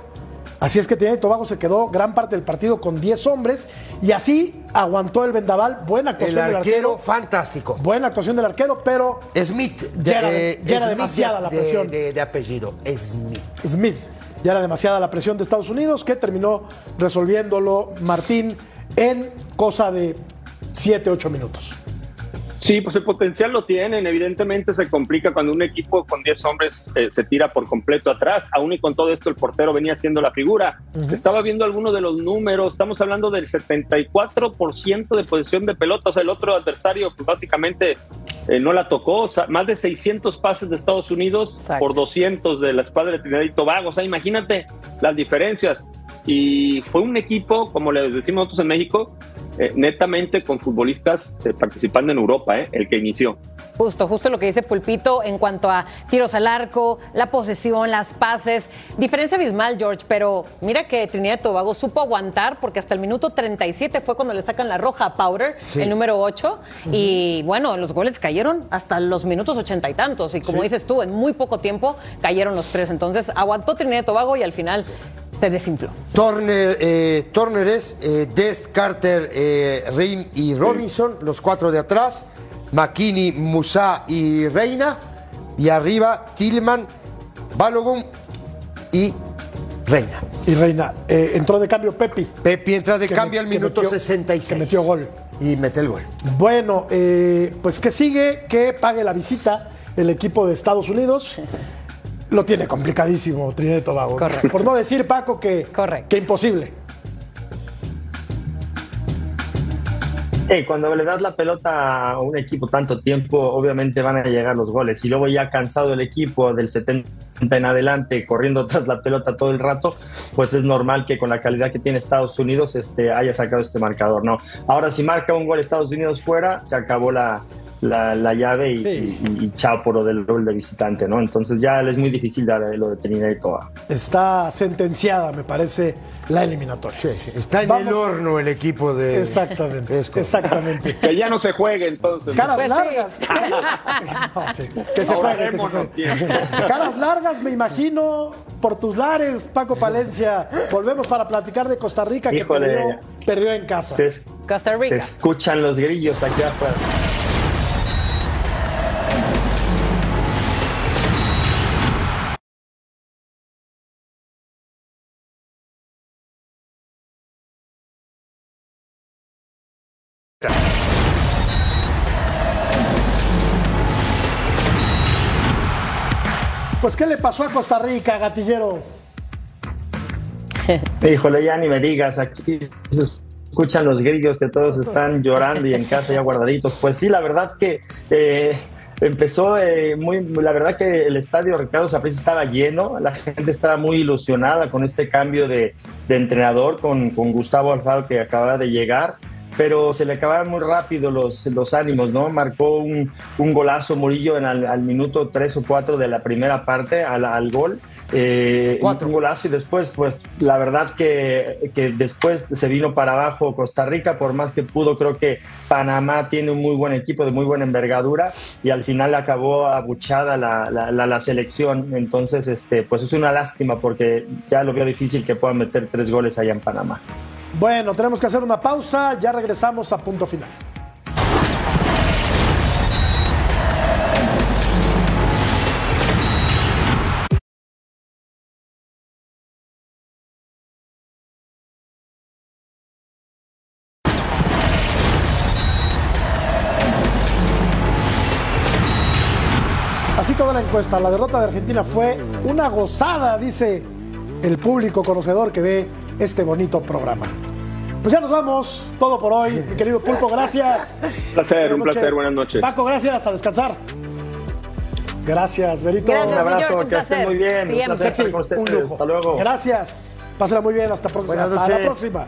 Así es que Trinidad y Tobago se quedó gran parte del partido con 10 hombres y así aguantó el vendaval. Buena actuación el del arquero. fantástico. Buena actuación del arquero, pero. Smith. ya era, demasiada la presión. De, de apellido. Smith. Smith. Ya era demasiada la presión de Estados Unidos que terminó resolviéndolo Martín en cosa de 7, 8 minutos. Sí, pues el potencial lo tienen. Evidentemente se complica cuando un equipo con 10 hombres eh, se tira por completo atrás. Aún y con todo esto, el portero venía siendo la figura. Estaba viendo algunos de los números. Estamos hablando del 74% de posición de pelota. O sea, el otro adversario, pues básicamente eh, no la tocó. más de 600 pases de Estados Unidos por 200 de la escuadra de Trinidad y Tobago. O sea, imagínate las diferencias. Y fue un equipo, como les decimos nosotros en México, eh, netamente con futbolistas eh, participando en Europa, el que inició. Justo, justo lo que dice Pulpito en cuanto a tiros al arco, la posesión, las pases. Diferencia abismal, George, pero mira que Trinidad y Tobago supo aguantar porque hasta el minuto 37 fue cuando le sacan la roja a Powder, el número 8. Y bueno, los goles cayeron hasta los minutos ochenta y tantos. Y como dices tú, en muy poco tiempo cayeron los tres. Entonces aguantó Trinidad y Tobago y al final se desinfló. Turner, eh, Turner es eh, Dest, Carter, eh, y Robinson, los cuatro de atrás. McKinney, Musa y Reina. Y arriba Tillman, Balogun y Reina. Y Reina. Eh, entró de cambio Pepi. Pepi entra de cambio al minuto 66. Se metió gol. y mete el gol. Bueno, eh, pues que sigue, que pague la visita el equipo de Estados Unidos. Lo tiene complicadísimo Trinidad y Tobago. Correcto. Por no decir, Paco, que, Correcto. que imposible. Eh, cuando le das la pelota a un equipo tanto tiempo, obviamente van a llegar los goles. Y luego ya cansado el equipo del 70 en adelante, corriendo tras la pelota todo el rato, pues es normal que con la calidad que tiene Estados Unidos este, haya sacado este marcador. No, ahora si marca un gol Estados Unidos fuera, se acabó la, la, la llave y, Sí. y- y chao por lo del gol de visitante, ¿no? Entonces ya es muy difícil dar lo de Trinidad y Tobago. Está sentenciada, me parece, la eliminatoria. Sí, Está en Vamos. el horno el equipo de. Exactamente. Exactamente. Que ya no se juegue entonces. Caras Pues sí. largas. No, sí, Que se juegue, que se Ahorrémonos juegue. tiempo. Caras largas, me imagino, por tus lares, Paco Palencia. Volvemos para platicar de Costa Rica, que perdió, perdió en casa. Te, Costa te Rica. escuchan los grillos aquí afuera. ¿Qué le pasó a Costa Rica, gatillero? Híjole, ya ni me digas, aquí se escuchan los grillos que todos están llorando y en casa ya guardaditos. Pues sí, la verdad que eh, empezó eh, muy, la verdad que el estadio Ricardo Saprissa estaba lleno, la gente estaba muy ilusionada con este cambio de, de entrenador, con, con Gustavo Alfaro que acababa de llegar. Pero se le acababan muy rápido los, los ánimos, ¿no? Marcó un, un golazo Murillo en al, al minuto 3 o 4 de la primera parte al, al gol. Eh, Cuatro. un golazo y después, pues la verdad que, que después se vino para abajo Costa Rica, por más que pudo, creo que Panamá tiene un muy buen equipo de muy buena envergadura y al final acabó abuchada la, la, la- la selección. Entonces, este, pues es una lástima porque ya lo veo difícil que puedan meter tres goles allá en Panamá. Bueno, tenemos que hacer una pausa. Ya regresamos a punto final. Así quedó la encuesta. La derrota de Argentina fue una gozada, dice el público conocedor que ve este bonito programa. Pues ya nos vamos. Todo por hoy. Mi querido Pulpo, gracias. Un placer, un placer, buenas noches. Paco, gracias. A descansar. Gracias, Berito. Gracias, Un abrazo, George, un que estén muy bien. Siempre. Un placer estar Sexy, con ustedes. un lujo. Hasta luego. Gracias. Pásenla muy bien. Hasta, próxima. Buenas Hasta la próxima.